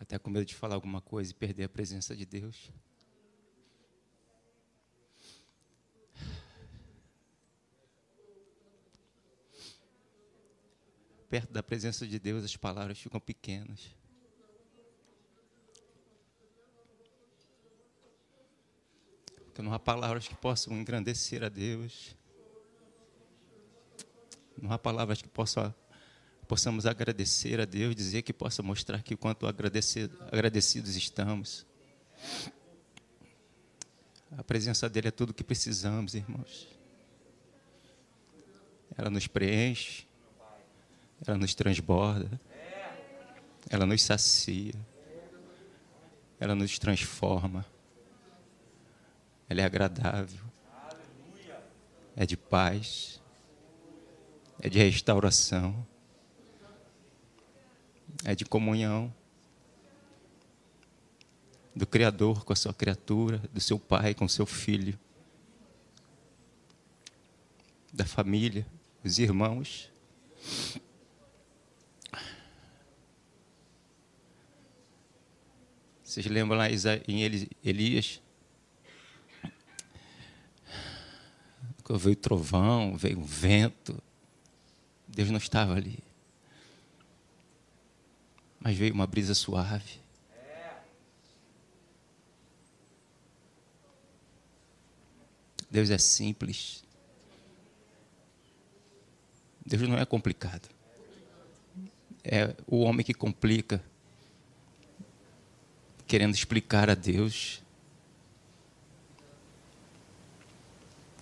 Até com medo de falar alguma coisa e perder a presença de Deus. Perto da presença de Deus, as palavras ficam pequenas. Porque não há palavras que possam engrandecer a Deus. Não há palavras que possam, possamos agradecer a Deus, dizer que possa mostrar que quanto agradecido, agradecidos estamos. A presença dele é tudo o que precisamos, irmãos. Ela nos preenche, ela nos transborda, ela nos sacia, ela nos transforma, ela é agradável, é de paz é de restauração, é de comunhão do Criador com a sua criatura, do seu pai com o seu filho, da família, dos irmãos. Vocês lembram lá em Elias? Veio trovão, veio vento, Deus não estava ali. Mas veio uma brisa suave. Deus é simples. Deus não é complicado. É o homem que complica, querendo explicar a Deus,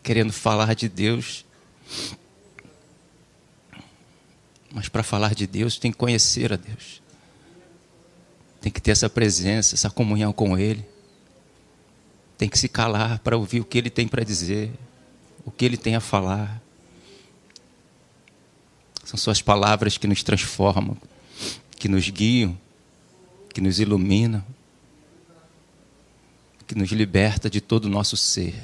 querendo falar de Deus mas para falar de Deus, tem que conhecer a Deus. Tem que ter essa presença, essa comunhão com Ele. Tem que se calar para ouvir o que Ele tem para dizer, o que Ele tem a falar. São Suas palavras que nos transformam, que nos guiam, que nos iluminam, que nos liberta de todo o nosso ser.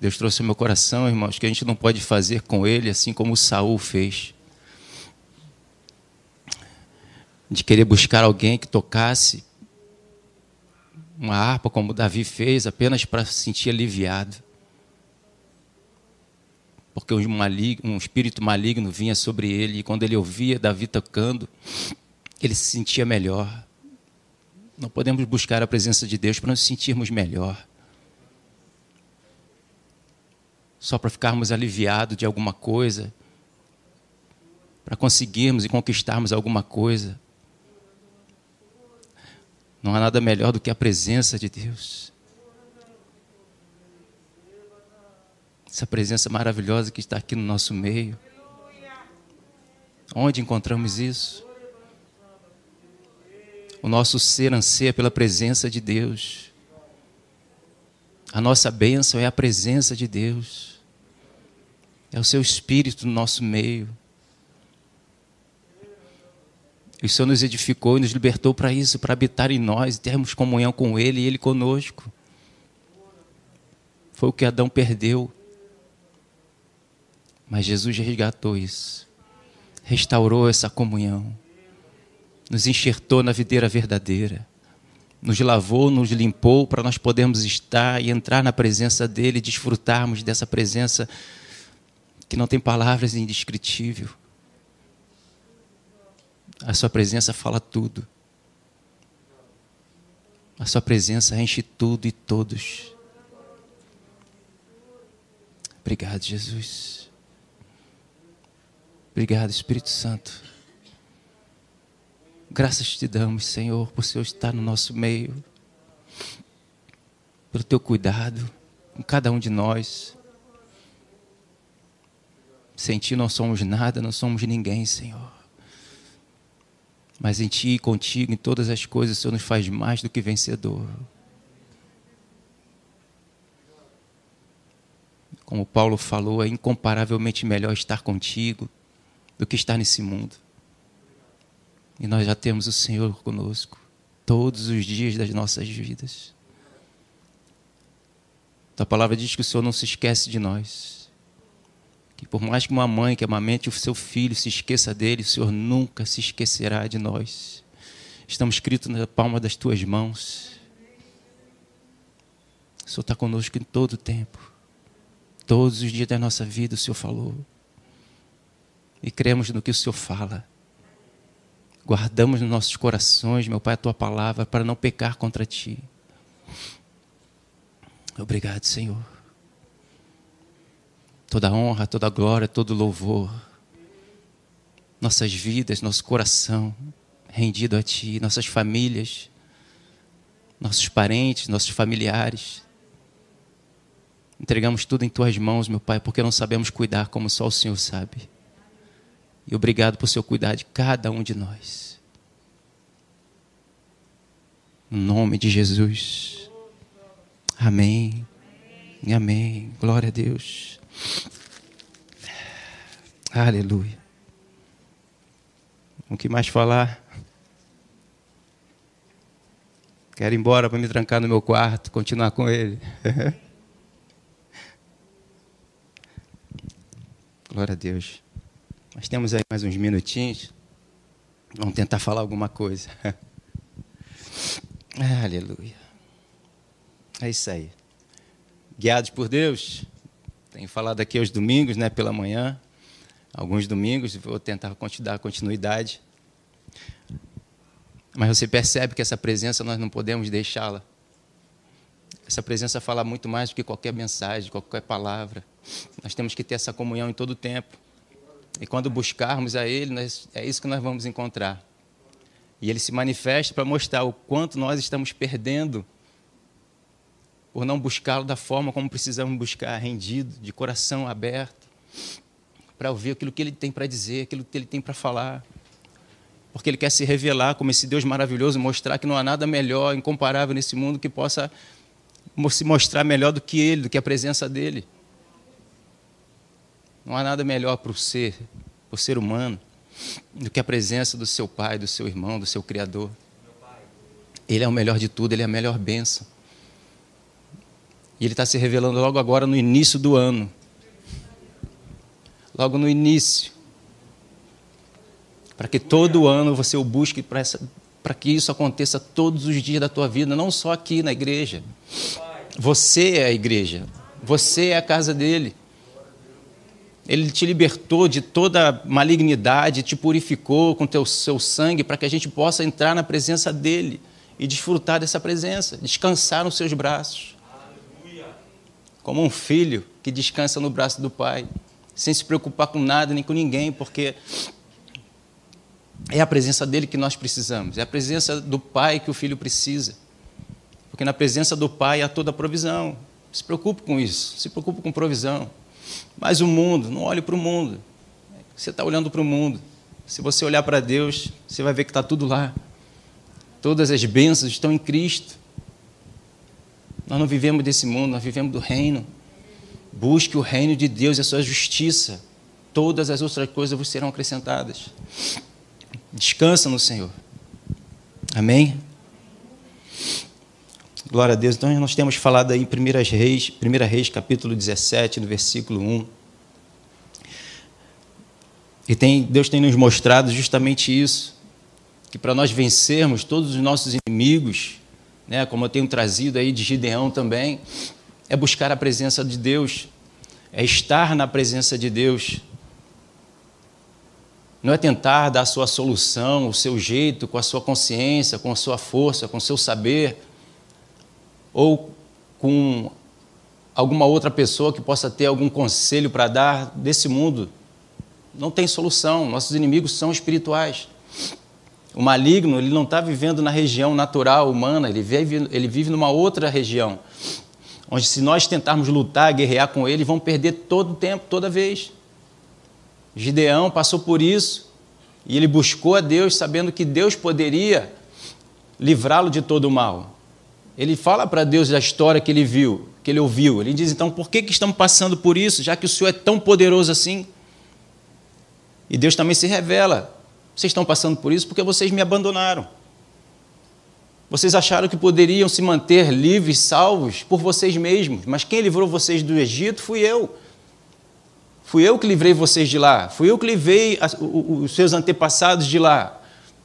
Deus trouxe ao meu coração, irmãos, que a gente não pode fazer com ele assim como Saul fez. De querer buscar alguém que tocasse uma harpa como Davi fez, apenas para se sentir aliviado. Porque um, maligno, um espírito maligno vinha sobre ele, e quando ele ouvia Davi tocando, ele se sentia melhor. Não podemos buscar a presença de Deus para nos sentirmos melhor. Só para ficarmos aliviados de alguma coisa, para conseguirmos e conquistarmos alguma coisa. Não há nada melhor do que a presença de Deus. Essa presença maravilhosa que está aqui no nosso meio. Onde encontramos isso? O nosso ser anseia pela presença de Deus. A nossa bênção é a presença de Deus. É o seu espírito no nosso meio. O Senhor nos edificou e nos libertou para isso, para habitar em nós, termos comunhão com Ele e Ele conosco. Foi o que Adão perdeu. Mas Jesus resgatou isso, restaurou essa comunhão, nos enxertou na videira verdadeira, nos lavou, nos limpou para nós podermos estar e entrar na presença dEle, desfrutarmos dessa presença que não tem palavras indescritível. A sua presença fala tudo. A sua presença enche tudo e todos. Obrigado, Jesus. Obrigado, Espírito Santo. Graças te damos, Senhor, por Senhor estar no nosso meio, pelo teu cuidado com cada um de nós. Sem ti não somos nada, não somos ninguém, Senhor. Mas em ti e contigo, em todas as coisas, o Senhor nos faz mais do que vencedor. Como Paulo falou, é incomparavelmente melhor estar contigo do que estar nesse mundo. E nós já temos o Senhor conosco todos os dias das nossas vidas. A palavra diz que o Senhor não se esquece de nós Que por mais que uma mãe que amamente o seu filho se esqueça dele, o Senhor nunca se esquecerá de nós. Estamos escritos na palma das tuas mãos. O Senhor está conosco em todo o tempo. Todos os dias da nossa vida o Senhor falou. E cremos no que o Senhor fala. Guardamos nos nossos corações, meu Pai, a tua palavra para não pecar contra ti. Obrigado, Senhor. Toda honra, toda glória, todo louvor. Nossas vidas, nosso coração rendido a Ti, nossas famílias, nossos parentes, nossos familiares. Entregamos tudo em Tuas mãos, meu Pai, porque não sabemos cuidar como só o Senhor sabe. E obrigado por seu cuidar de cada um de nós. Em nome de Jesus. Amém. Amém. Glória a Deus. Aleluia. O que mais falar? Quero ir embora para me trancar no meu quarto, continuar com ele. Glória a Deus. Nós temos aí mais uns minutinhos. Vamos tentar falar alguma coisa. Aleluia. É isso aí. Guiados por Deus, tenho falado aqui aos domingos, né, pela manhã. Alguns domingos, vou tentar dar continuidade. Mas você percebe que essa presença nós não podemos deixá-la. Essa presença fala muito mais do que qualquer mensagem, qualquer palavra. Nós temos que ter essa comunhão em todo o tempo. E quando buscarmos a Ele, nós, é isso que nós vamos encontrar. E Ele se manifesta para mostrar o quanto nós estamos perdendo por não buscá-lo da forma como precisamos buscar, rendido, de coração aberto, para ouvir aquilo que Ele tem para dizer, aquilo que Ele tem para falar. Porque Ele quer se revelar como esse Deus maravilhoso, mostrar que não há nada melhor, incomparável nesse mundo que possa se mostrar melhor do que Ele, do que a presença dEle. Não há nada melhor para o ser, para o ser humano, do que a presença do seu pai, do seu irmão, do seu Criador. Ele é o melhor de tudo, ele é a melhor bênção. E ele está se revelando logo agora no início do ano. Logo no início. Para que todo ano você o busque para que isso aconteça todos os dias da tua vida, não só aqui na igreja. Você é a igreja. Você é a casa dele. Ele te libertou de toda malignidade, te purificou com teu seu sangue para que a gente possa entrar na presença dele e desfrutar dessa presença, descansar nos seus braços. Como um filho que descansa no braço do pai, sem se preocupar com nada nem com ninguém, porque é a presença dele que nós precisamos, é a presença do pai que o filho precisa. Porque na presença do pai há toda a provisão. Se preocupe com isso, se preocupe com provisão. Mas o mundo, não olhe para o mundo. Você está olhando para o mundo. Se você olhar para Deus, você vai ver que está tudo lá. Todas as bênçãos estão em Cristo. Nós não vivemos desse mundo, nós vivemos do reino. Busque o reino de Deus e a sua justiça. Todas as outras coisas vos serão acrescentadas. Descansa no Senhor. Amém? Glória a Deus. Então, nós temos falado aí em 1 Reis, 1 Reis, capítulo 17, no versículo 1. E tem, Deus tem nos mostrado justamente isso, que para nós vencermos todos os nossos inimigos, né, como eu tenho trazido aí de Gideão também, é buscar a presença de Deus, é estar na presença de Deus. Não é tentar dar a sua solução, o seu jeito, com a sua consciência, com a sua força, com o seu saber ou com alguma outra pessoa que possa ter algum conselho para dar desse mundo. Não tem solução. Nossos inimigos são espirituais. O maligno ele não está vivendo na região natural humana, ele vive, ele vive numa outra região. Onde, se nós tentarmos lutar, guerrear com ele, vão perder todo o tempo, toda vez. Gideão passou por isso e ele buscou a Deus, sabendo que Deus poderia livrá-lo de todo o mal. Ele fala para Deus da história que ele viu, que ele ouviu. Ele diz: então, por que, que estamos passando por isso, já que o Senhor é tão poderoso assim? E Deus também se revela: vocês estão passando por isso porque vocês me abandonaram. Vocês acharam que poderiam se manter livres, salvos por vocês mesmos, mas quem livrou vocês do Egito fui eu. Fui eu que livrei vocês de lá. Fui eu que livrei os seus antepassados de lá.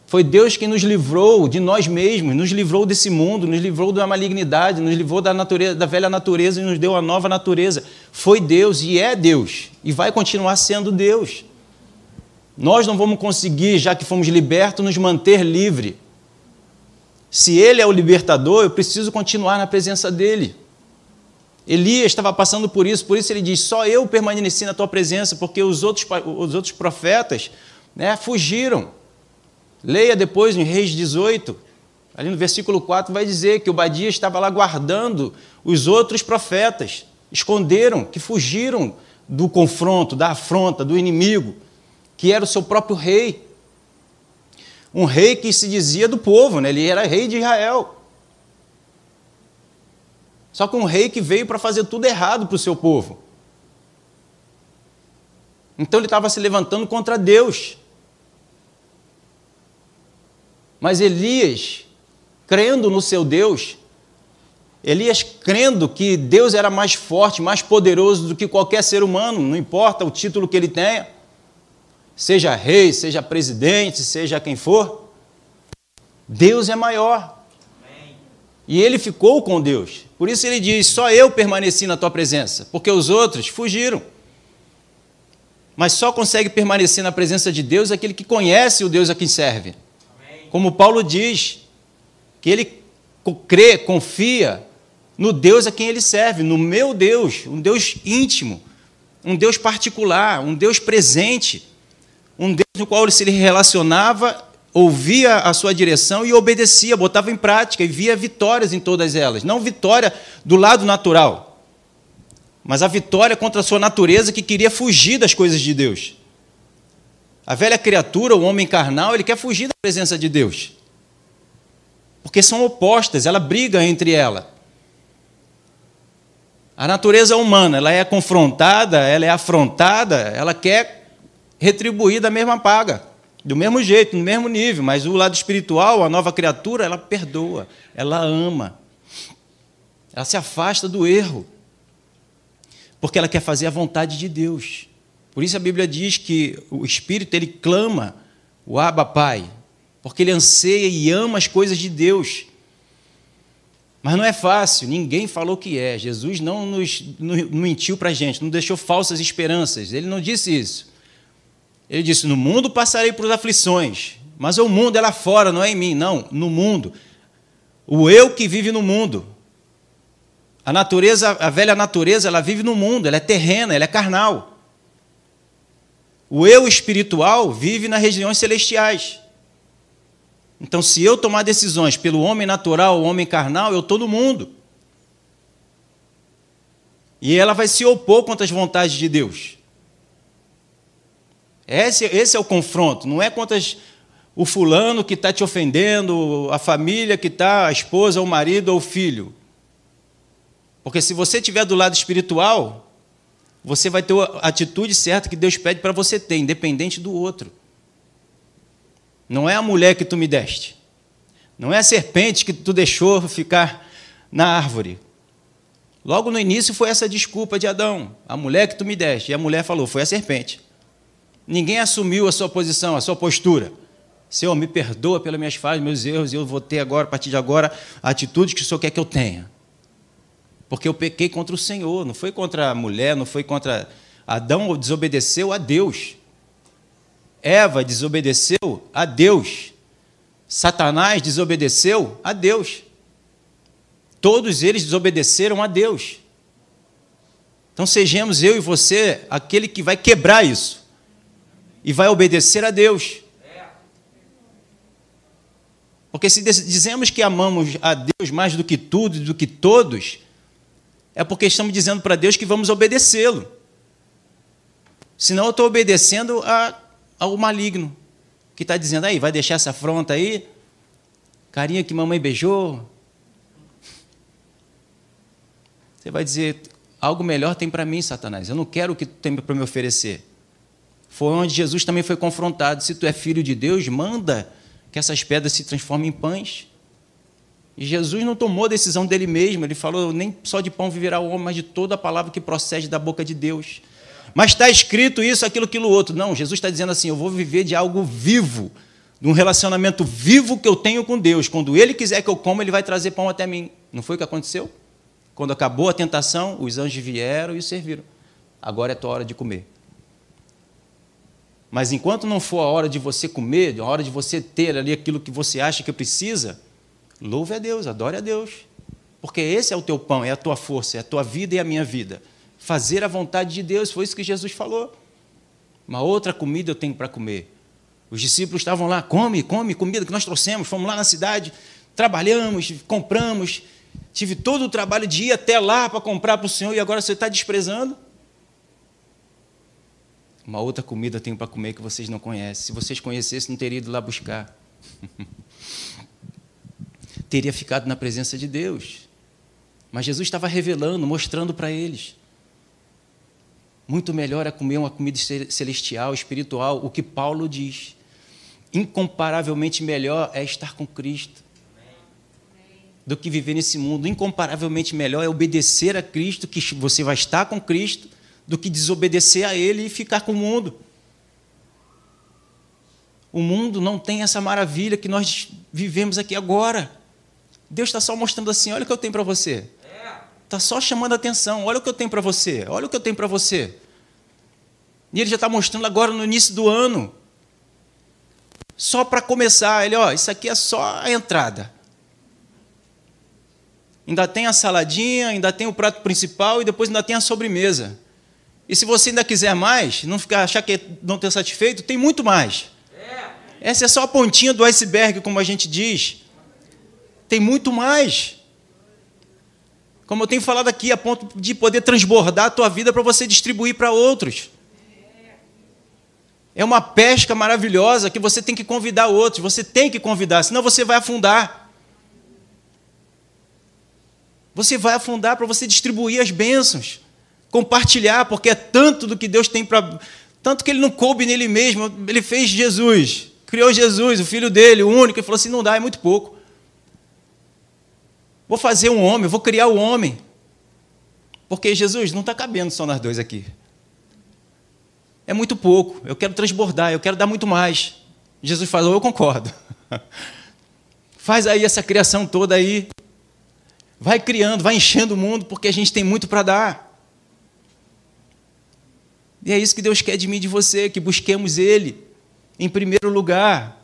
Foi Deus que nos livrou de nós mesmos, nos livrou desse mundo, nos livrou da malignidade, nos livrou da, natureza, da velha natureza e nos deu a nova natureza. Foi Deus e é Deus e vai continuar sendo Deus. Nós não vamos conseguir, já que fomos libertos, nos manter livre. Se Ele é o libertador, eu preciso continuar na presença dEle. Elias estava passando por isso, por isso ele diz: Só eu permaneci na tua presença, porque os outros, os outros profetas né, fugiram. Leia depois em Reis 18, ali no versículo 4, vai dizer que o Badia estava lá guardando os outros profetas, esconderam, que fugiram do confronto, da afronta, do inimigo, que era o seu próprio rei. Um rei que se dizia do povo, né? ele era rei de Israel. Só que um rei que veio para fazer tudo errado para o seu povo. Então ele estava se levantando contra Deus. Mas Elias, crendo no seu Deus, Elias crendo que Deus era mais forte, mais poderoso do que qualquer ser humano, não importa o título que ele tenha, seja rei, seja presidente, seja quem for, Deus é maior. E ele ficou com Deus. Por isso ele diz: Só eu permaneci na tua presença, porque os outros fugiram. Mas só consegue permanecer na presença de Deus aquele que conhece o Deus a quem serve. Como Paulo diz, que ele crê, confia no Deus a quem ele serve, no meu Deus, um Deus íntimo, um Deus particular, um Deus presente, no qual ele se relacionava, ouvia a sua direção e obedecia, botava em prática e via vitórias em todas elas. Não vitória do lado natural, mas a vitória contra a sua natureza que queria fugir das coisas de Deus. A velha criatura, o homem carnal, ele quer fugir da presença de Deus. Porque são opostas, ela briga entre ela. A natureza humana, ela é confrontada, ela é afrontada, ela quer retribuir da mesma paga, do mesmo jeito, no mesmo nível, mas o lado espiritual, a nova criatura, ela perdoa, ela ama. Ela se afasta do erro. Porque ela quer fazer a vontade de Deus. Por isso a Bíblia diz que o Espírito ele clama o Abba Pai, porque ele anseia e ama as coisas de Deus. Mas não é fácil, ninguém falou que é. Jesus não nos não mentiu para a gente, não deixou falsas esperanças. Ele não disse isso. Ele disse: No mundo passarei por aflições, mas o mundo é lá fora, não é em mim. Não, no mundo. O eu que vive no mundo. A natureza, a velha natureza, ela vive no mundo, ela é terrena, ela é carnal. O eu espiritual vive nas regiões celestiais. Então, se eu tomar decisões pelo homem natural, o homem carnal, eu estou no mundo. E ela vai se opor contra as vontades de Deus. Esse, esse é o confronto, não é contra as, o fulano que está te ofendendo, a família que está, a esposa, o marido ou o filho. Porque se você estiver do lado espiritual, você vai ter a atitude certa que Deus pede para você ter, independente do outro. Não é a mulher que tu me deste. Não é a serpente que tu deixou ficar na árvore. Logo no início foi essa desculpa de Adão, a mulher que tu me deste. E a mulher falou: foi a serpente. Ninguém assumiu a sua posição, a sua postura. Senhor, me perdoa pelas minhas falhas, meus erros, e eu vou ter agora, a partir de agora, a atitude que o Senhor quer que eu tenha. Porque eu pequei contra o Senhor, não foi contra a mulher, não foi contra. Adão desobedeceu a Deus. Eva desobedeceu a Deus. Satanás desobedeceu a Deus. Todos eles desobedeceram a Deus. Então sejamos eu e você aquele que vai quebrar isso e vai obedecer a Deus. Porque se dizemos que amamos a Deus mais do que tudo, do que todos, é porque estamos dizendo para Deus que vamos obedecê-lo. Senão eu estou obedecendo a, ao maligno, que está dizendo aí, vai deixar essa afronta aí? Carinha que mamãe beijou. Você vai dizer, algo melhor tem para mim, Satanás. Eu não quero o que tu tem para me oferecer. Foi onde Jesus também foi confrontado. Se tu é filho de Deus, manda que essas pedras se transformem em pães. E Jesus não tomou decisão dele mesmo, ele falou: nem só de pão viverá o homem, mas de toda a palavra que procede da boca de Deus. mas está escrito isso, aquilo, aquilo outro. Não, Jesus está dizendo assim: eu vou viver de algo vivo, de um relacionamento vivo que eu tenho com Deus. Quando Ele quiser que eu coma, Ele vai trazer pão até mim. Não foi o que aconteceu? Quando acabou a tentação, os anjos vieram e serviram. Agora é tua hora de comer. Mas enquanto não for a hora de você comer, a hora de você ter ali aquilo que você acha que precisa, louve a Deus, adore a Deus. Porque esse é o teu pão, é a tua força, é a tua vida e a minha vida. Fazer a vontade de Deus, foi isso que Jesus falou. Uma outra comida eu tenho para comer. Os discípulos estavam lá, come, come, comida que nós trouxemos, fomos lá na cidade, trabalhamos, compramos, tive todo o trabalho de ir até lá para comprar para o Senhor e agora você está desprezando? Uma outra comida tenho para comer que vocês não conhecem. Se vocês conhecessem, não teria ido lá buscar. teria ficado na presença de Deus. Mas Jesus estava revelando, mostrando para eles. Muito melhor é comer uma comida celestial, espiritual, o que Paulo diz. Incomparavelmente melhor é estar com Cristo do que viver nesse mundo. Incomparavelmente melhor é obedecer a Cristo, que você vai estar com Cristo, do que desobedecer a Ele e ficar com o mundo. O mundo não tem essa maravilha que nós vivemos aqui agora. Deus está só mostrando assim: olha o que eu tenho para você. Está só chamando a atenção: olha o que eu tenho para você, olha o que eu tenho para você. E Ele já está mostrando agora no início do ano. Só para começar, Ele, ó, isso aqui é só a entrada. Ainda tem a saladinha, ainda tem o prato principal e depois ainda tem a sobremesa. E se você ainda quiser mais, não ficar achar que não ter satisfeito, tem muito mais. Essa é só a pontinha do iceberg, como a gente diz. Tem muito mais. Como eu tenho falado aqui, a ponto de poder transbordar a tua vida para você distribuir para outros. É uma pesca maravilhosa que você tem que convidar outros, você tem que convidar, senão você vai afundar. Você vai afundar para você distribuir as bênçãos compartilhar, porque é tanto do que Deus tem para. Tanto que ele não coube nele mesmo, ele fez Jesus, criou Jesus, o filho dele, o único, e falou assim: não dá, é muito pouco. Vou fazer um homem, vou criar o um homem. Porque Jesus não está cabendo só nós dois aqui. É muito pouco, eu quero transbordar, eu quero dar muito mais. Jesus falou, eu concordo. Faz aí essa criação toda aí. Vai criando, vai enchendo o mundo, porque a gente tem muito para dar. E é isso que Deus quer de mim e de você, que busquemos Ele em primeiro lugar,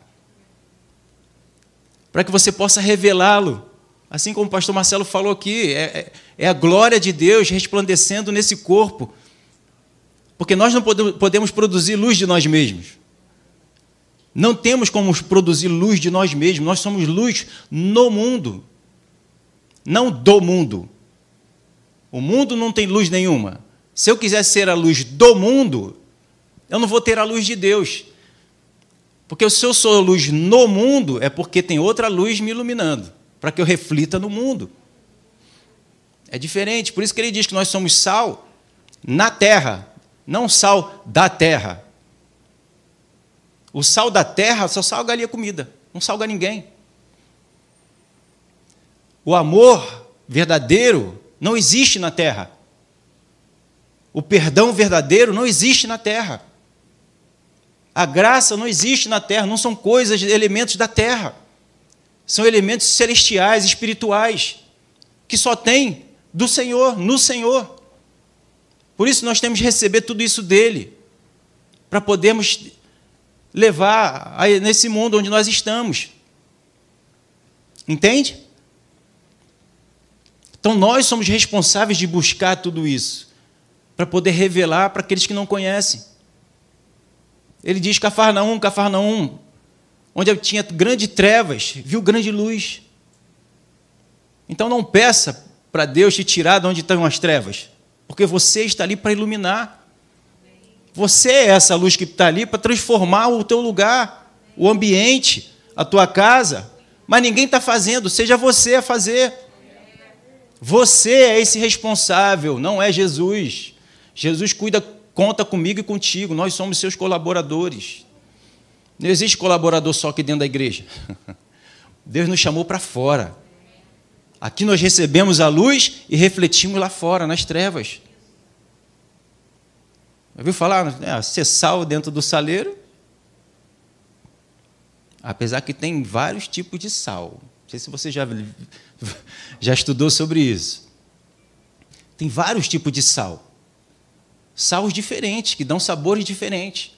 para que você possa revelá-lo. Assim como o pastor Marcelo falou aqui, é, é, é a glória de Deus resplandecendo nesse corpo. Porque nós não podemos produzir luz de nós mesmos. Não temos como produzir luz de nós mesmos. Nós somos luz no mundo, não do mundo. O mundo não tem luz nenhuma. Se eu quiser ser a luz do mundo, eu não vou ter a luz de Deus. Porque se eu sou luz no mundo, é porque tem outra luz me iluminando, para que eu reflita no mundo. É diferente, por isso que ele diz que nós somos sal na terra, não sal da terra. O sal da terra só salga ali a comida, não salga ninguém. O amor verdadeiro não existe na terra. O perdão verdadeiro não existe na terra. A graça não existe na terra, não são coisas, elementos da terra. São elementos celestiais, espirituais, que só tem do Senhor, no Senhor. Por isso nós temos que receber tudo isso dele, para podermos levar nesse mundo onde nós estamos. Entende? Então nós somos responsáveis de buscar tudo isso para poder revelar para aqueles que não conhecem. Ele diz: Cafarnaum, Cafarnaum, onde tinha grande trevas, viu grande luz. Então não peça para Deus te tirar de onde estão as trevas, porque você está ali para iluminar. Você é essa luz que está ali para transformar o teu lugar, o ambiente, a tua casa. Mas ninguém está fazendo, seja você a fazer. Você é esse responsável, não é Jesus. Jesus cuida, conta comigo e contigo, nós somos seus colaboradores. Não existe colaborador só aqui dentro da igreja. Deus nos chamou para fora. Aqui nós recebemos a luz e refletimos lá fora, nas trevas. Ouviu falar? É, ser sal dentro do saleiro. Apesar que tem vários tipos de sal. Não sei se você já, já estudou sobre isso. Tem vários tipos de sal. Salos diferentes, que dão sabores diferentes.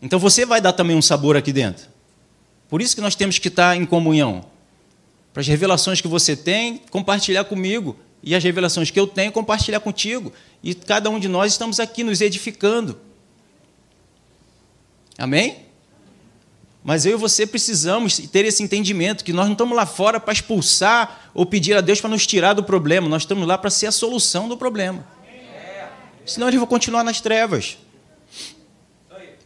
Então você vai dar também um sabor aqui dentro. Por isso que nós temos que estar em comunhão. Para as revelações que você tem, compartilhar comigo. E as revelações que eu tenho, compartilhar contigo. E cada um de nós estamos aqui nos edificando. Amém? Mas eu e você precisamos ter esse entendimento que nós não estamos lá fora para expulsar ou pedir a Deus para nos tirar do problema, nós estamos lá para ser a solução do problema. Senão eles vão continuar nas trevas.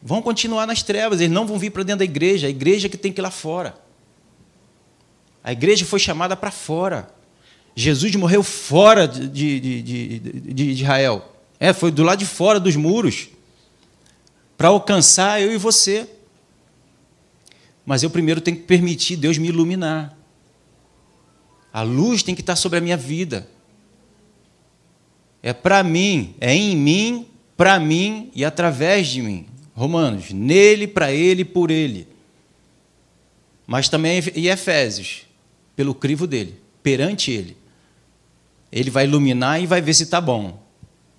Vão continuar nas trevas, eles não vão vir para dentro da igreja, a igreja que tem que ir lá fora. A igreja foi chamada para fora. Jesus morreu fora de, de, de, de, Israel. É, foi do lado de fora dos muros para alcançar eu e você. Mas eu primeiro tenho que permitir Deus me iluminar. A luz tem que estar sobre a minha vida. É para mim, é em mim, para mim e através de mim. Romanos, nele, para ele, por ele. Mas também em Efésios, pelo crivo dele, perante ele. Ele vai iluminar e vai ver se está bom.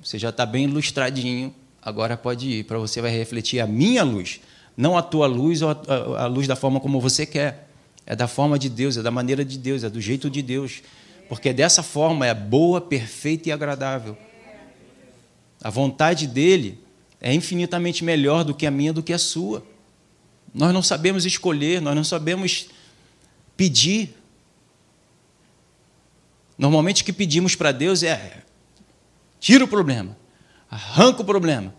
Você já está bem ilustradinho, agora pode ir, para você vai refletir a minha luz, não a tua luz ou a, a luz da forma como você quer. É da forma de Deus, é da maneira de Deus, é do jeito de Deus. Porque dessa forma é boa, perfeita e agradável. A vontade dele é infinitamente melhor do que a minha, do que a sua. Nós não sabemos escolher, nós não sabemos pedir. Normalmente o que pedimos para Deus é: tira o problema, arranca o problema,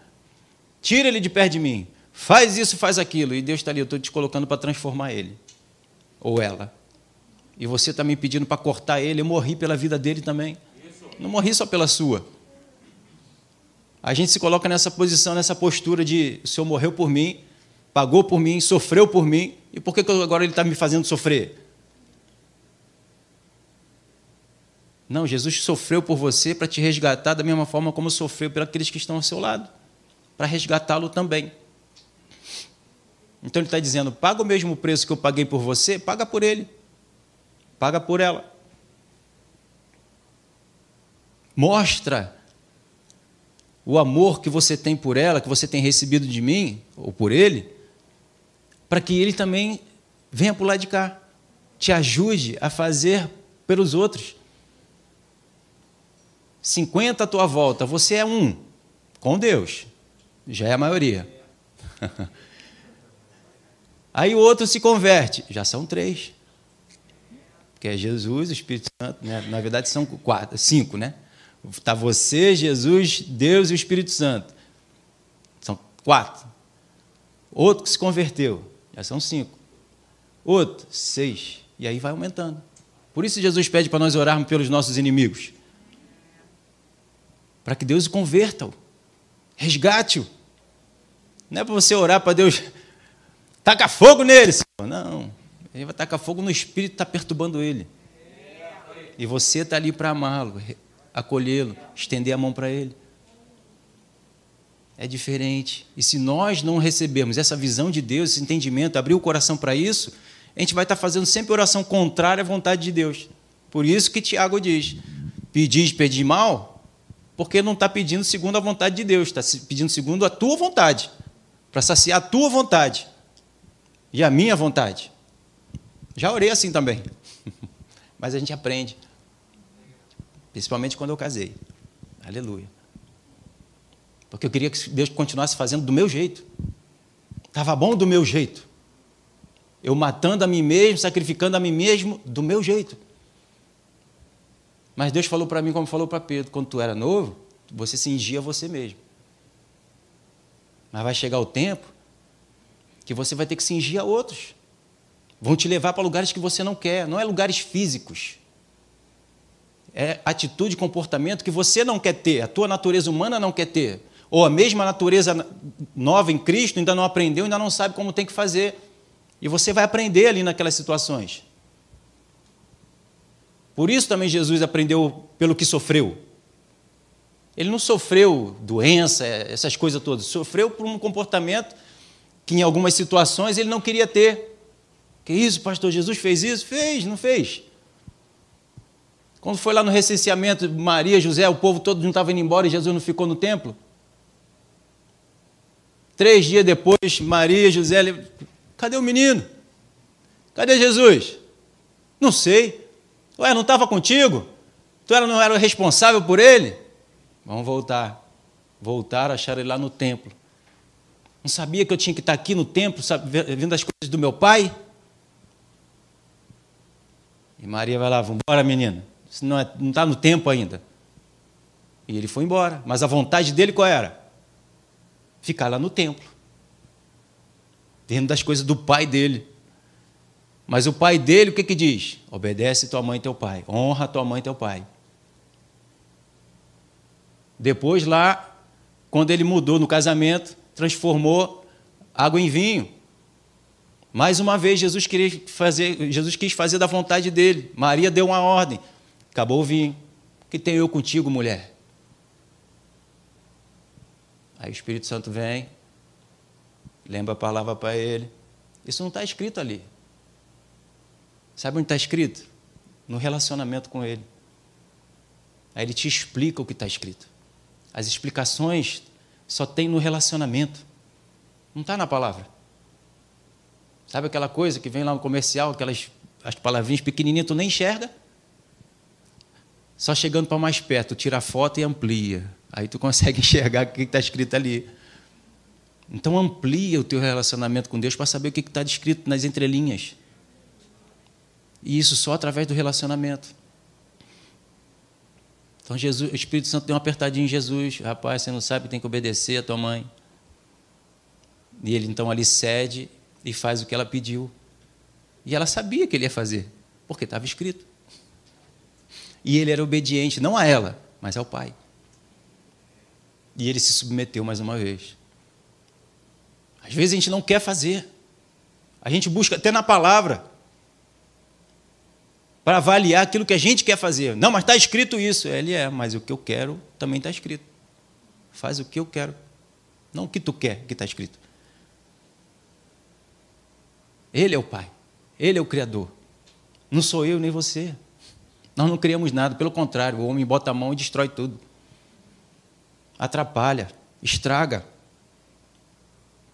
tira ele de perto de mim, faz isso, faz aquilo. E Deus está ali, eu estou te colocando para transformar ele ou ela. E você está me pedindo para cortar ele, eu morri pela vida dele também. Não morri só pela sua. A gente se coloca nessa posição, nessa postura de o Senhor morreu por mim, pagou por mim, sofreu por mim, e por que agora ele está me fazendo sofrer? Não, Jesus sofreu por você para te resgatar da mesma forma como sofreu por aqueles que estão ao seu lado, para resgatá-lo também. Então ele está dizendo: paga o mesmo preço que eu paguei por você, paga por ele, paga por ela. Mostra o amor que você tem por ela, que você tem recebido de mim, ou por ele, para que ele também venha lado de cá, te ajude a fazer pelos outros. 50 à tua volta, você é um, com Deus, já é a maioria. Aí o outro se converte, já são três. Porque é Jesus, o Espírito Santo, né? na verdade são quatro, cinco, né? Está você, Jesus, Deus e o Espírito Santo. São quatro. Outro que se converteu, já são cinco. Outro, seis. E aí vai aumentando. Por isso Jesus pede para nós orarmos pelos nossos inimigos. Para que Deus o converta-o. Resgate-o. Não é para você orar para Deus Taca fogo nele, Senhor. Não. Ele vai tacar fogo no espírito que está perturbando ele. E você está ali para amá-lo, acolhê-lo, estender a mão para ele. É diferente. E se nós não recebermos essa visão de Deus, esse entendimento, abrir o coração para isso, a gente vai estar tá fazendo sempre oração contrária à vontade de Deus. Por isso que Tiago diz: pedis, pedir mal, porque não está pedindo segundo a vontade de Deus, está pedindo segundo a tua vontade, para saciar a tua vontade e a minha vontade. Já orei assim também. Mas a gente aprende. Principalmente quando eu casei. Aleluia. Porque eu queria que Deus continuasse fazendo do meu jeito. Estava bom do meu jeito. Eu matando a mim mesmo, sacrificando a mim mesmo do meu jeito. Mas Deus falou para mim, como falou para Pedro: quando tu era novo, você cingia você mesmo. Mas vai chegar o tempo que você vai ter que cingir a outros. Vão te levar para lugares que você não quer, não é lugares físicos. É atitude, comportamento que você não quer ter, a tua natureza humana não quer ter. Ou a mesma natureza nova em Cristo ainda não aprendeu, ainda não sabe como tem que fazer. E você vai aprender ali naquelas situações. Por isso também Jesus aprendeu pelo que sofreu. Ele não sofreu doença, essas coisas todas. Sofreu por um comportamento que, em algumas situações, ele não queria ter. Que isso, pastor? Jesus fez isso? Fez, não fez? Quando foi lá no recenseamento, Maria, José, o povo todo não estava indo embora e Jesus não ficou no templo? Três dias depois, Maria, José, cadê o menino? Cadê Jesus? Não sei. Ué, não estava contigo? Tu não era responsável por ele? Vamos voltar. Voltaram, acharam ele lá no templo. Não sabia que eu tinha que estar aqui no templo, vendo as coisas do meu pai? E Maria vai lá, vamos embora, menina. Isso não está é, no tempo ainda. E ele foi embora. Mas a vontade dele qual era? Ficar lá no templo. Vendo das coisas do pai dele. Mas o pai dele, o que, que diz? Obedece tua mãe e teu pai. Honra tua mãe e teu pai. Depois, lá, quando ele mudou no casamento, transformou água em vinho. Mais uma vez, Jesus, queria fazer, Jesus quis fazer da vontade dele. Maria deu uma ordem. Acabou o vinho. O que tenho eu contigo, mulher? Aí o Espírito Santo vem, lembra a palavra para ele. Isso não está escrito ali. Sabe onde está escrito? No relacionamento com ele. Aí ele te explica o que está escrito. As explicações só tem no relacionamento. Não está na palavra. Sabe aquela coisa que vem lá no comercial, aquelas as palavrinhas pequenininhas, tu nem enxerga? Só chegando para mais perto, tira a foto e amplia. Aí tu consegue enxergar o que está escrito ali. Então amplia o teu relacionamento com Deus para saber o que está descrito nas entrelinhas. E isso só através do relacionamento. Então Jesus, o Espírito Santo deu uma apertadinha em Jesus. Rapaz, você não sabe, tem que obedecer a tua mãe. E ele então ali cede e faz o que ela pediu. E ela sabia que ele ia fazer, porque estava escrito. E ele era obediente, não a ela, mas ao pai. E ele se submeteu mais uma vez. Às vezes a gente não quer fazer. A gente busca até na palavra para avaliar aquilo que a gente quer fazer. Não, mas está escrito isso. Ele é, mas o que eu quero também está escrito. Faz o que eu quero, não o que tu quer que está escrito. Ele é o Pai, Ele é o Criador. Não sou eu nem você. Nós não criamos nada, pelo contrário, o homem bota a mão e destrói tudo. Atrapalha, estraga.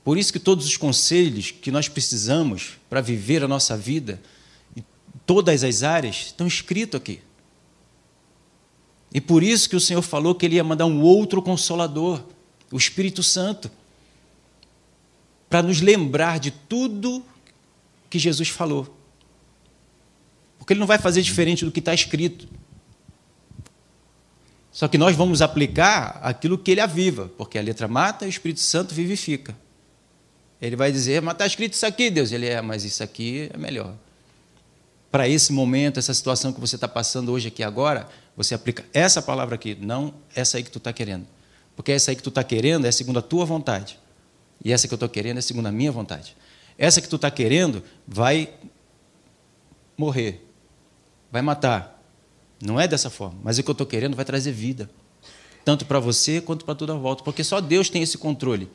Por isso que todos os conselhos que nós precisamos para viver a nossa vida todas as áreas, estão escritos aqui. E por isso que o Senhor falou que Ele ia mandar um outro consolador, o Espírito Santo, para nos lembrar de tudo que Jesus falou. Porque Ele não vai fazer diferente do que está escrito. Só que nós vamos aplicar aquilo que Ele aviva, porque a letra mata e o Espírito Santo vivifica. Ele vai dizer, mas está escrito isso aqui, Deus. Ele é, mas isso aqui é melhor para esse momento, essa situação que você está passando hoje aqui agora, você aplica essa palavra aqui, não essa aí que tu está querendo. Porque essa aí que tu está querendo é segundo a tua vontade. E essa que eu estou querendo é segundo a minha vontade. Essa que tu está querendo vai morrer, vai matar. Não é dessa forma, mas o que eu estou querendo vai trazer vida. Tanto para você quanto para toda a volta. Porque só Deus tem esse controle.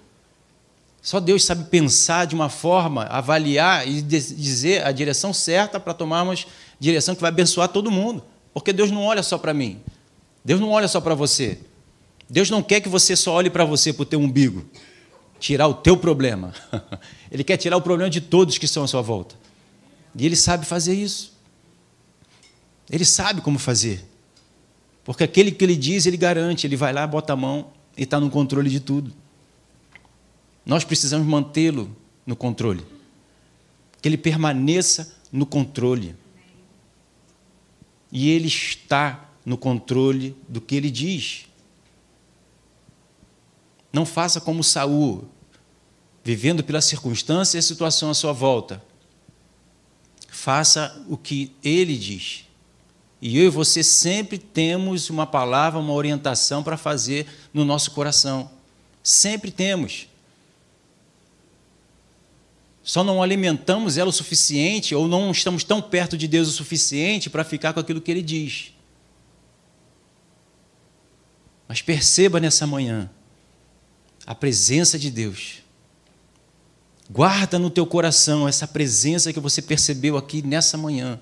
Só Deus sabe pensar de uma forma, avaliar e dizer a direção certa para tomarmos direção que vai abençoar todo mundo. Porque Deus não olha só para mim. Deus não olha só para você. Deus não quer que você só olhe para você para o teu umbigo, tirar o teu problema. Ele quer tirar o problema de todos que estão à sua volta. E Ele sabe fazer isso. Ele sabe como fazer. Porque aquele que Ele diz, Ele garante. Ele vai lá, bota a mão e está no controle de tudo. Nós precisamos mantê-lo no controle. Que ele permaneça no controle. E ele está no controle do que ele diz. Não faça como Saul, vivendo pela circunstância e a situação à sua volta. Faça o que ele diz. E eu e você sempre temos uma palavra, uma orientação para fazer no nosso coração. Sempre temos. Só não alimentamos ela o suficiente ou não estamos tão perto de Deus o suficiente para ficar com aquilo que ele diz. Mas perceba nessa manhã a presença de Deus. Guarda no teu coração essa presença que você percebeu aqui nessa manhã.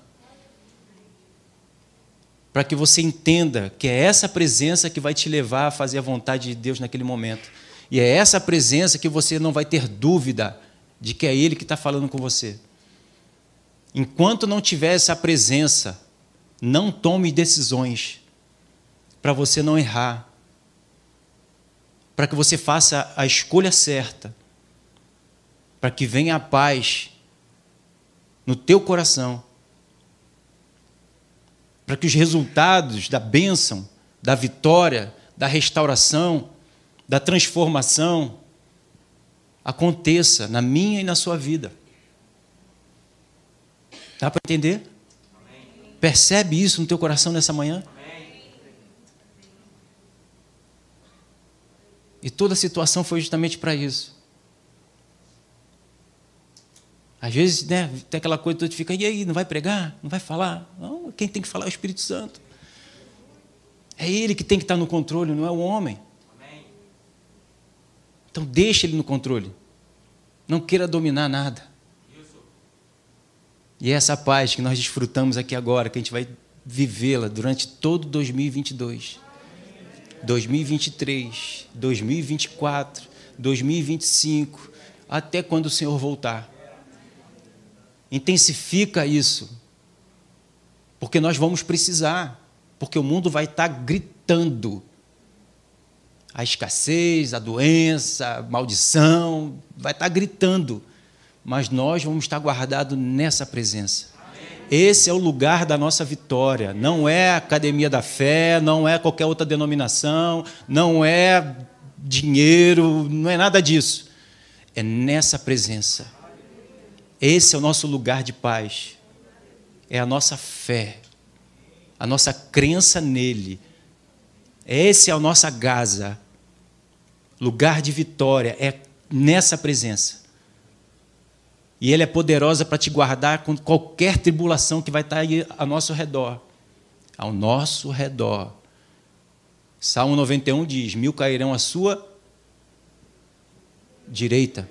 Para que você entenda que é essa presença que vai te levar a fazer a vontade de Deus naquele momento. E é essa presença que você não vai ter dúvida de que é Ele que está falando com você. Enquanto não tiver essa presença, não tome decisões para você não errar, para que você faça a escolha certa, para que venha a paz no teu coração, para que os resultados da bênção, da vitória, da restauração, da transformação aconteça na minha e na sua vida. Dá para entender? Amém. Percebe isso no teu coração nessa manhã? Amém. E toda a situação foi justamente para isso. Às vezes, né, tem aquela coisa, tu fica, e aí, não vai pregar? Não vai falar? Não, quem tem que falar é o Espírito Santo. É ele que tem que estar no controle, não é o homem. Então deixe ele no controle. Não queira dominar nada. E é essa paz que nós desfrutamos aqui agora, que a gente vai vivê-la durante todo 2022, 2023, 2024, 2025, até quando o Senhor voltar. Intensifica isso, porque nós vamos precisar, porque o mundo vai estar gritando a escassez, a doença, a maldição, vai estar gritando, mas nós vamos estar guardados nessa presença. Esse é o lugar da nossa vitória. Não é a academia da fé, não é qualquer outra denominação, não é dinheiro, não é nada disso. É nessa presença. Esse é o nosso lugar de paz. É a nossa fé, a nossa crença nele. Esse é a nossa Gaza, lugar de vitória é nessa presença. E Ele é poderosa para te guardar com qualquer tribulação que vai estar aí ao nosso redor. Ao nosso redor. Salmo 91 diz: Mil cairão à sua direita,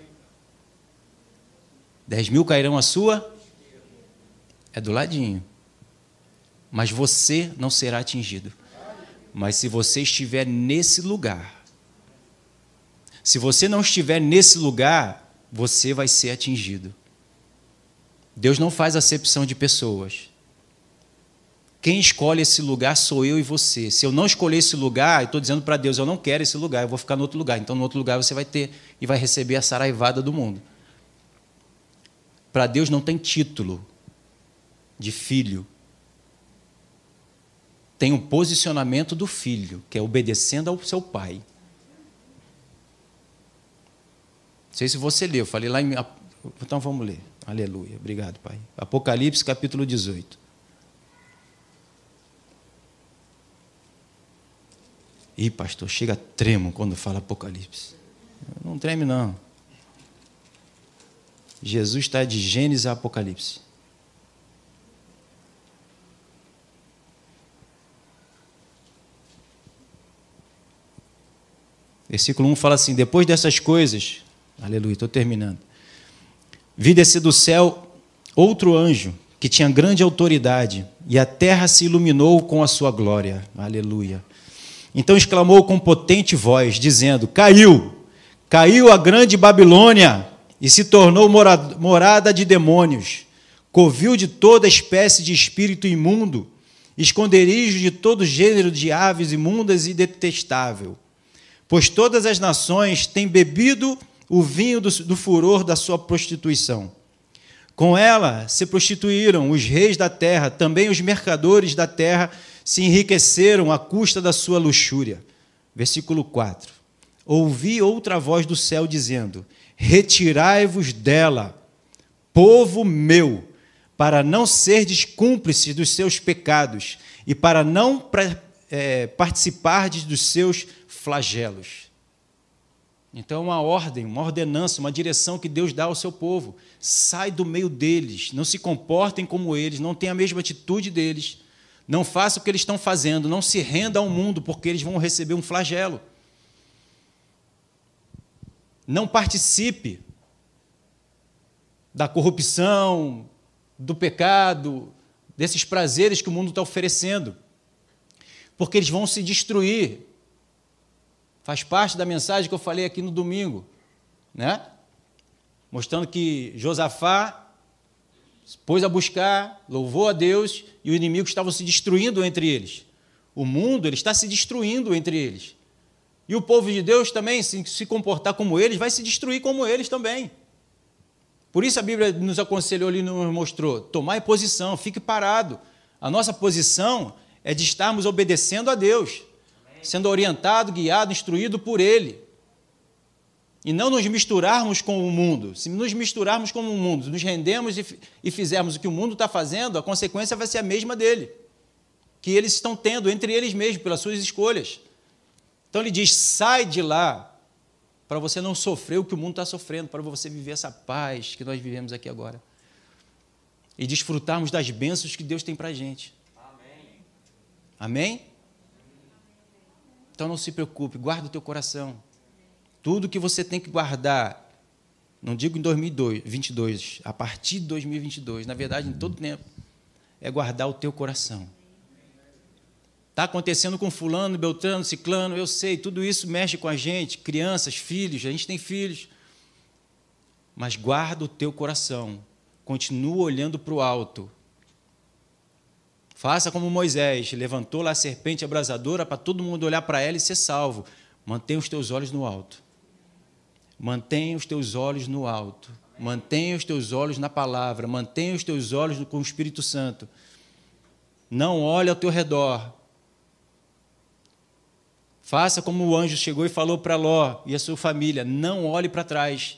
dez mil cairão à sua. É do ladinho. Mas você não será atingido. Mas se você estiver nesse lugar, se você não estiver nesse lugar, você vai ser atingido. Deus não faz acepção de pessoas. Quem escolhe esse lugar sou eu e você. Se eu não escolher esse lugar, eu estou dizendo para Deus, eu não quero esse lugar, eu vou ficar no outro lugar. Então, no outro lugar você vai ter e vai receber a saraivada do mundo. Para Deus não tem título de filho. Tem um posicionamento do filho, que é obedecendo ao seu pai. Não sei se você leu, falei lá em. Então vamos ler. Aleluia. Obrigado, Pai. Apocalipse, capítulo 18. Ih, pastor, chega tremo quando fala Apocalipse. Não treme, não. Jesus está de Gênesis a Apocalipse. Versículo 1 fala assim: Depois dessas coisas, Aleluia, estou terminando. Vi descer do céu outro anjo que tinha grande autoridade, e a terra se iluminou com a sua glória. Aleluia. Então exclamou com potente voz, dizendo: Caiu, caiu a grande Babilônia e se tornou morada de demônios, covil de toda espécie de espírito imundo, esconderijo de todo gênero de aves imundas e detestável. Pois todas as nações têm bebido o vinho do, do furor da sua prostituição. Com ela se prostituíram os reis da terra, também os mercadores da terra se enriqueceram à custa da sua luxúria. Versículo 4. Ouvi outra voz do céu dizendo: Retirai-vos dela, povo meu, para não serdes cúmplices dos seus pecados e para não é, participardes dos seus flagelos. Então, é uma ordem, uma ordenança, uma direção que Deus dá ao seu povo. Sai do meio deles, não se comportem como eles, não tenham a mesma atitude deles, Não faça o que eles estão fazendo, não se renda ao mundo, porque eles vão receber um flagelo. Não participe da corrupção, do pecado, desses prazeres que o mundo está oferecendo, porque eles vão se destruir. Faz parte da mensagem que eu falei aqui no domingo, né? Mostrando que Josafá pôs a buscar, louvou a Deus e o inimigo estava se destruindo entre eles. O mundo ele está se destruindo entre eles. E o povo de Deus também, se se comportar como eles, vai se destruir como eles também. Por isso a Bíblia nos aconselhou ali, nos mostrou: tomai posição, fique parado. A nossa posição é de estarmos obedecendo a Deus, sendo orientado, guiado, instruído por Ele. E não nos misturarmos com o mundo. Se nos misturarmos com o mundo, nos rendemos e fizermos o que o mundo está fazendo, a consequência vai ser a mesma dele. Que eles estão tendo entre eles mesmos, pelas suas escolhas. Então ele diz: sai de lá, para você não sofrer o que o mundo está sofrendo, para você viver essa paz que nós vivemos aqui agora. E desfrutarmos das bênçãos que Deus tem para a gente. Amém? Amém? Então não se preocupe, guarda o teu coração. Tudo que você tem que guardar, não digo em 2022, a partir de 2022, na verdade em todo tempo, é guardar o teu coração. Está acontecendo com fulano, beltrano, ciclano, eu sei, tudo isso mexe com a gente, crianças, filhos, a gente tem filhos. Mas guarda o teu coração, continua olhando para o alto. Faça como Moisés, levantou lá a serpente abrasadora para todo mundo olhar para ela e ser salvo. Mantenha os teus olhos no alto. Mantenha os teus olhos no alto. Mantenha os teus olhos na palavra. Mantenha os teus olhos com o Espírito Santo. Não olhe ao teu redor. Faça como o anjo chegou e falou para Ló e a sua família: não olhe para trás.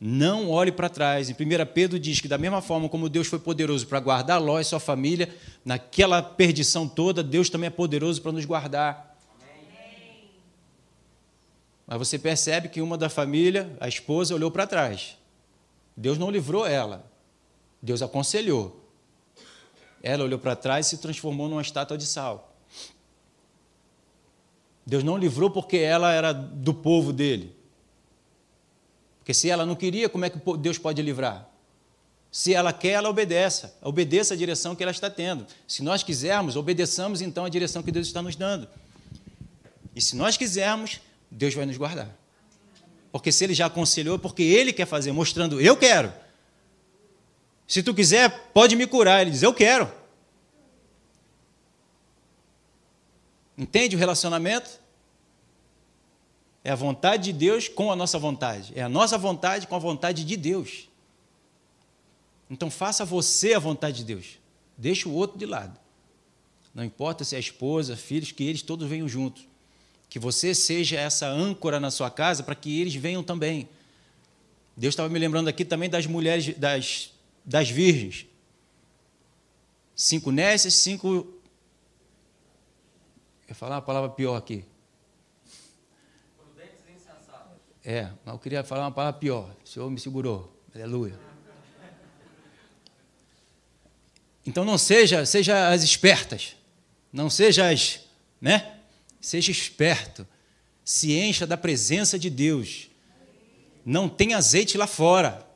Não olhe para trás. Em 1 Pedro diz que, da mesma forma como Deus foi poderoso para guardar Ló e sua família, naquela perdição toda, Deus também é poderoso para nos guardar. Mas você percebe que uma da família, a esposa, olhou para trás. Deus não livrou ela. Deus aconselhou. Ela olhou para trás e se transformou numa estátua de sal. Deus não livrou porque ela era do povo dele. Porque se ela não queria, como é que Deus pode livrar? Se ela quer, ela obedeça. Obedeça a direção que ela está tendo. Se nós quisermos, obedeçamos então a direção que Deus está nos dando. E se nós quisermos, Deus vai nos guardar. Porque se ele já aconselhou, é porque ele quer fazer, mostrando, eu quero. Se tu quiser, pode me curar. Ele diz, eu quero. Entende o relacionamento? É a vontade de Deus com a nossa vontade. É a nossa vontade com a vontade de Deus. Então faça você a vontade de Deus. Deixe o outro de lado. Não importa se é esposa, filhos, que eles todos venham juntos. Que você seja essa âncora na sua casa para que eles venham também. Deus estava me lembrando aqui também das mulheres, das, das virgens. Cinco nécias, cinco eu falar uma palavra pior aqui. É, mas eu queria falar uma palavra pior. O Senhor me segurou. Aleluia. Então não seja, seja as espertas. Não seja as, né? Seja esperto. Se encha da presença de Deus. Não tem azeite lá fora.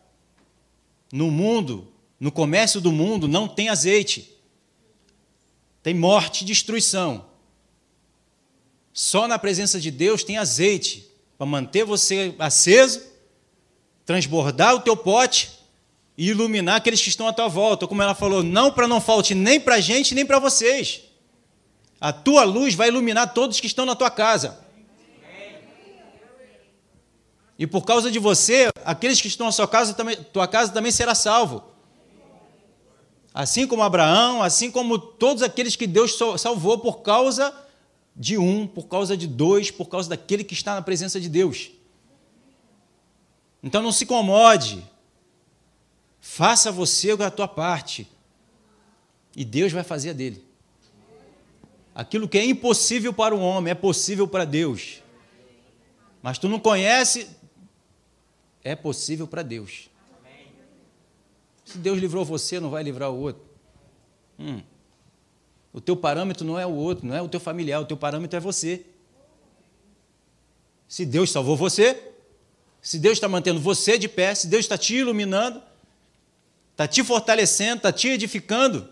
No mundo, no comércio do mundo, não tem azeite. Tem morte e destruição. Só na presença de Deus tem azeite para manter você aceso, transbordar o teu pote e iluminar aqueles que estão à tua volta. Como ela falou, não para não falte nem para a gente, nem para vocês. A tua luz vai iluminar todos que estão na tua casa. E por causa de você, aqueles que estão na sua casa, também, tua casa também será salvo. Assim como Abraão, assim como todos aqueles que Deus salvou por causa de um, por causa de dois, por causa daquele que está na presença de Deus. Então não se incomode. Faça você a tua parte. E Deus vai fazer a dele. Aquilo que é impossível para o homem é possível para Deus. Mas tu não conhece, é possível para Deus. Se Deus livrou você, não vai livrar o outro. Hum. O teu parâmetro não é o outro, não é o teu familiar, o teu parâmetro é você. Se Deus salvou você, se Deus está mantendo você de pé, se Deus está te iluminando, está te fortalecendo, está te edificando,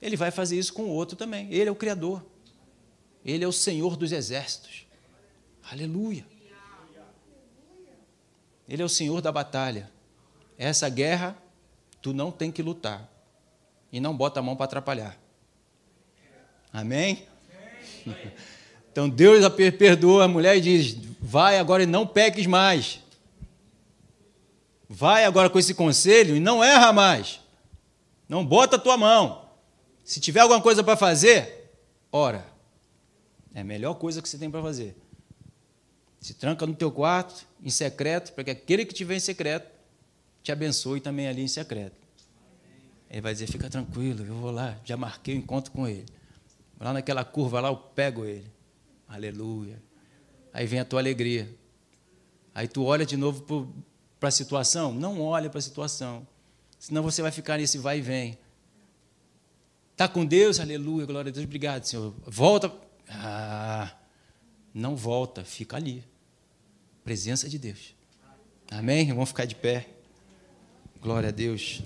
Ele vai fazer isso com o outro também. Ele é o Criador. Ele é o Senhor dos exércitos. Aleluia. Ele é o Senhor da batalha. Essa guerra, tu não tem que lutar. E não bota a mão para atrapalhar. Amém? Então Deus perdoa a mulher e diz: Vai agora e não peques mais. Vai agora com esse conselho e não erra mais. Não bota a tua mão. Se tiver alguma coisa para fazer, ora. É a melhor coisa que você tem para fazer. Se tranca no teu quarto, em secreto, para que aquele que vê em secreto te abençoe também ali em secreto. Ele vai dizer: fica tranquilo, eu vou lá, já marquei o encontro com ele. Lá naquela curva lá, eu pego ele. Aleluia. Aí vem a tua alegria. Aí tu olha de novo para a situação? Não olha para a situação. Senão você vai ficar nesse vai e vem. Está com Deus? Aleluia, glória a Deus, obrigado, Senhor. Volta. Ah, não volta, fica ali. Presença de Deus. Amém? Vamos ficar de pé. Glória a Deus.